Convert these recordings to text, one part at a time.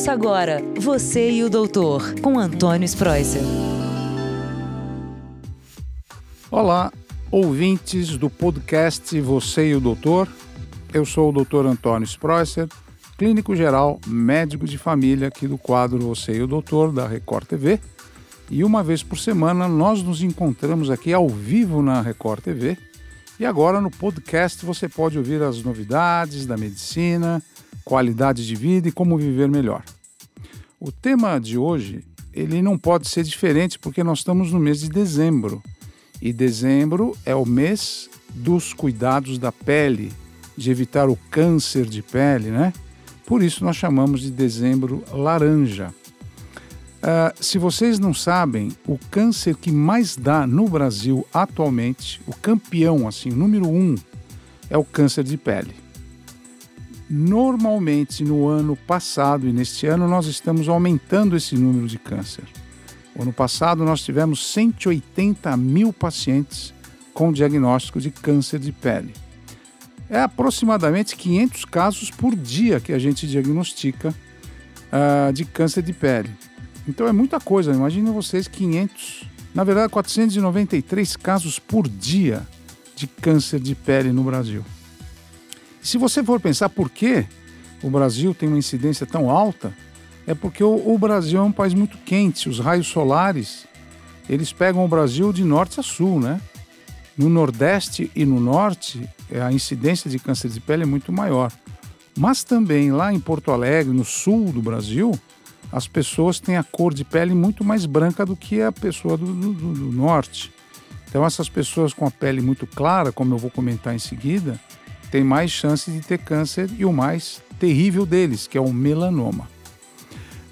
Ouça agora Você e o Doutor, com Antônio Spreuser. Olá, ouvintes do podcast Você e o Doutor. Eu sou o Dr. Antônio Spreuser, clínico geral, médico de família aqui do quadro Você e o Doutor da Record TV. E uma vez por semana nós nos encontramos aqui ao vivo na Record TV. E agora no podcast você pode ouvir as novidades da medicina, qualidade de vida e como viver melhor. O tema de hoje, ele não pode ser diferente porque nós estamos no mês de dezembro. E dezembro é o mês dos cuidados da pele, de evitar o câncer de pele, né? Por isso nós chamamos de dezembro laranja. Uh, se vocês não sabem, o câncer que mais dá no Brasil atualmente, o campeão, assim, o número um, é o câncer de pele. Normalmente, no ano passado e neste ano, nós estamos aumentando esse número de câncer. O ano passado, nós tivemos 180 mil pacientes com diagnóstico de câncer de pele. É aproximadamente 500 casos por dia que a gente diagnostica uh, de câncer de pele. Então é muita coisa. Imaginem vocês 500, na verdade 493 casos por dia de câncer de pele no Brasil. Se você for pensar por que o Brasil tem uma incidência tão alta, é porque o, o Brasil é um país muito quente. Os raios solares eles pegam o Brasil de norte a sul, né? No Nordeste e no Norte, a incidência de câncer de pele é muito maior. Mas também lá em Porto Alegre, no sul do Brasil, as pessoas têm a cor de pele muito mais branca do que a pessoa do, do, do norte. Então, essas pessoas com a pele muito clara, como eu vou comentar em seguida, tem mais chance de ter câncer e o mais terrível deles, que é o melanoma.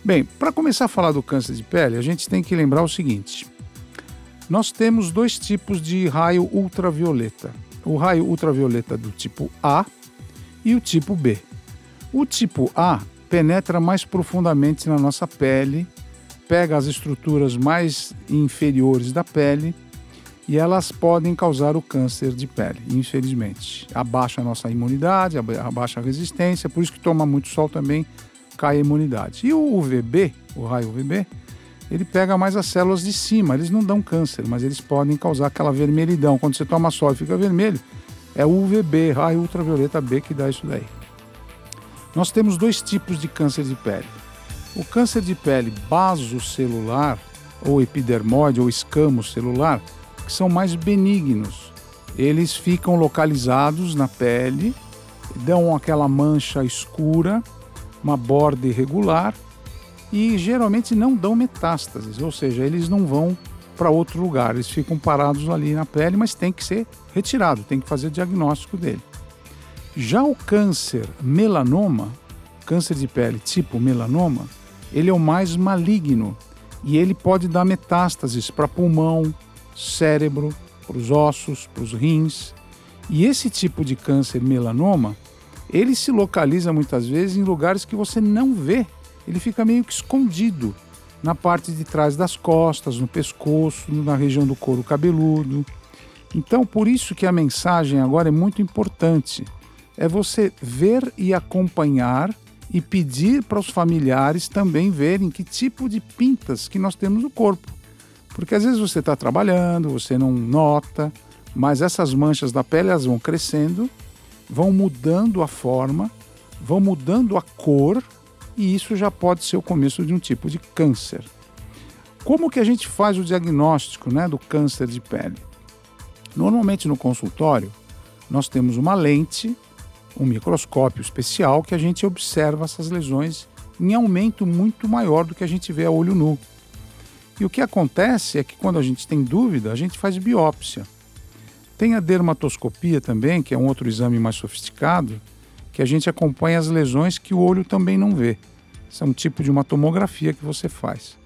Bem, para começar a falar do câncer de pele, a gente tem que lembrar o seguinte: nós temos dois tipos de raio ultravioleta. O raio ultravioleta do tipo A e o tipo B. O tipo A penetra mais profundamente na nossa pele, pega as estruturas mais inferiores da pele e elas podem causar o câncer de pele, infelizmente. Abaixa a nossa imunidade, abaixa a resistência, por isso que toma muito sol também cai a imunidade. E o UVB, o raio UVB, ele pega mais as células de cima, eles não dão câncer, mas eles podem causar aquela vermelhidão. Quando você toma sol e fica vermelho, é o UVB, raio ultravioleta B, que dá isso daí. Nós temos dois tipos de câncer de pele. O câncer de pele basocelular, ou epidermoide, ou escamo celular, que são mais benignos. Eles ficam localizados na pele, dão aquela mancha escura, uma borda irregular e geralmente não dão metástases, ou seja, eles não vão para outro lugar, eles ficam parados ali na pele, mas tem que ser retirado, tem que fazer o diagnóstico dele. Já o câncer melanoma, câncer de pele tipo melanoma, ele é o mais maligno e ele pode dar metástases para pulmão, cérebro, para os ossos, para os rins. E esse tipo de câncer melanoma, ele se localiza muitas vezes em lugares que você não vê. Ele fica meio que escondido na parte de trás das costas, no pescoço, na região do couro cabeludo. Então, por isso que a mensagem agora é muito importante. É você ver e acompanhar e pedir para os familiares também verem que tipo de pintas que nós temos no corpo. Porque às vezes você está trabalhando, você não nota, mas essas manchas da pele elas vão crescendo, vão mudando a forma, vão mudando a cor e isso já pode ser o começo de um tipo de câncer. Como que a gente faz o diagnóstico né, do câncer de pele? Normalmente no consultório nós temos uma lente, um microscópio especial que a gente observa essas lesões em aumento muito maior do que a gente vê a olho nu. E o que acontece é que quando a gente tem dúvida, a gente faz biópsia. Tem a dermatoscopia também, que é um outro exame mais sofisticado, que a gente acompanha as lesões que o olho também não vê. Isso é um tipo de uma tomografia que você faz.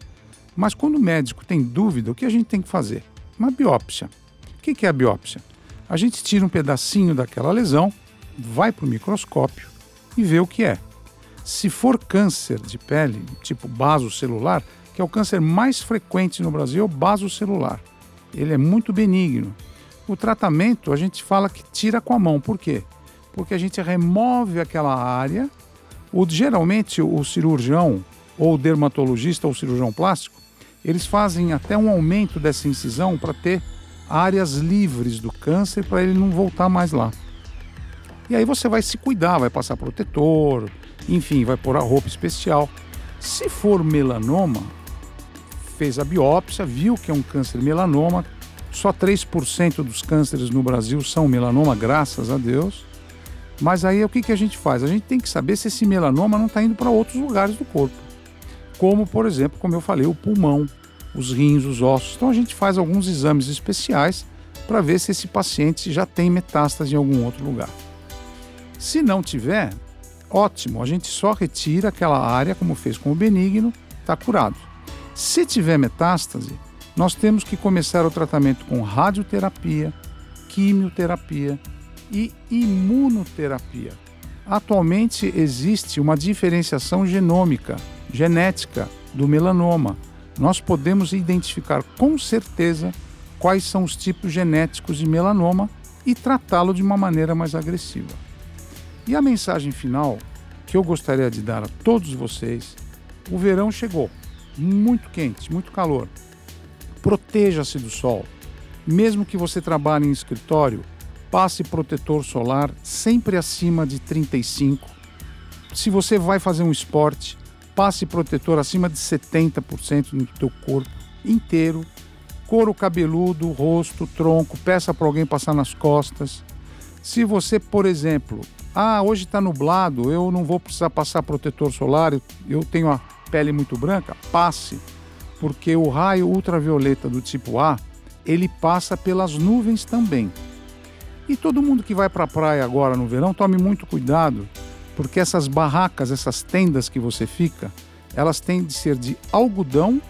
Mas quando o médico tem dúvida, o que a gente tem que fazer? Uma biópsia. O que é a biópsia? A gente tira um pedacinho daquela lesão, vai para o microscópio e vê o que é. Se for câncer de pele, tipo baso celular, que é o câncer mais frequente no Brasil, é o basocelular. Ele é muito benigno. O tratamento a gente fala que tira com a mão. Por quê? Porque a gente remove aquela área O, geralmente, o cirurgião, ou o dermatologista ou cirurgião plástico, eles fazem até um aumento dessa incisão para ter áreas livres do câncer para ele não voltar mais lá. E aí você vai se cuidar, vai passar protetor, enfim, vai pôr a roupa especial. Se for melanoma, fez a biópsia, viu que é um câncer melanoma, só 3% dos cânceres no Brasil são melanoma, graças a Deus. Mas aí o que, que a gente faz? A gente tem que saber se esse melanoma não está indo para outros lugares do corpo. Como, por exemplo, como eu falei, o pulmão, os rins, os ossos. Então a gente faz alguns exames especiais para ver se esse paciente já tem metástase em algum outro lugar. Se não tiver, ótimo, a gente só retira aquela área, como fez com o benigno, está curado. Se tiver metástase, nós temos que começar o tratamento com radioterapia, quimioterapia e imunoterapia. Atualmente existe uma diferenciação genômica, genética do melanoma. Nós podemos identificar com certeza quais são os tipos genéticos de melanoma e tratá-lo de uma maneira mais agressiva. E a mensagem final que eu gostaria de dar a todos vocês: o verão chegou, muito quente, muito calor. Proteja-se do sol. Mesmo que você trabalhe em escritório, passe protetor solar sempre acima de 35. Se você vai fazer um esporte, passe protetor acima de 70% no teu corpo inteiro. Couro cabeludo, rosto, tronco, peça para alguém passar nas costas. Se você, por exemplo, ah, hoje está nublado, eu não vou precisar passar protetor solar, eu tenho a pele muito branca, passe, porque o raio ultravioleta do tipo A, ele passa pelas nuvens também. E todo mundo que vai para a praia agora no verão, tome muito cuidado, porque essas barracas, essas tendas que você fica, elas têm de ser de algodão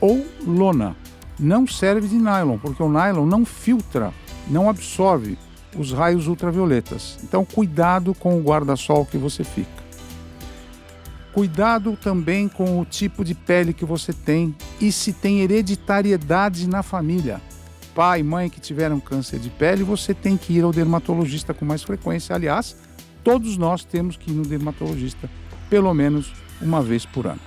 ou lona. Não serve de nylon, porque o nylon não filtra, não absorve os raios ultravioletas. Então, cuidado com o guarda-sol que você fica. Cuidado também com o tipo de pele que você tem e se tem hereditariedade na família. Pai e mãe que tiveram câncer de pele, você tem que ir ao dermatologista com mais frequência. Aliás, todos nós temos que ir no dermatologista pelo menos uma vez por ano.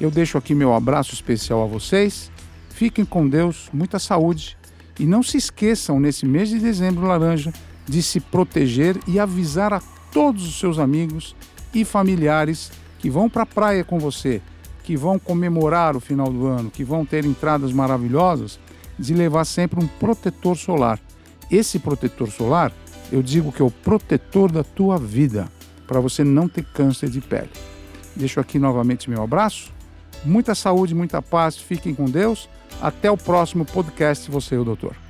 Eu deixo aqui meu abraço especial a vocês. Fiquem com Deus, muita saúde e não se esqueçam nesse mês de dezembro laranja de se proteger e avisar a todos os seus amigos e familiares que vão para a praia com você, que vão comemorar o final do ano, que vão ter entradas maravilhosas, de levar sempre um protetor solar. Esse protetor solar, eu digo que é o protetor da tua vida, para você não ter câncer de pele. Deixo aqui novamente meu abraço. Muita saúde, muita paz. Fiquem com Deus. Até o próximo podcast. Você e o doutor.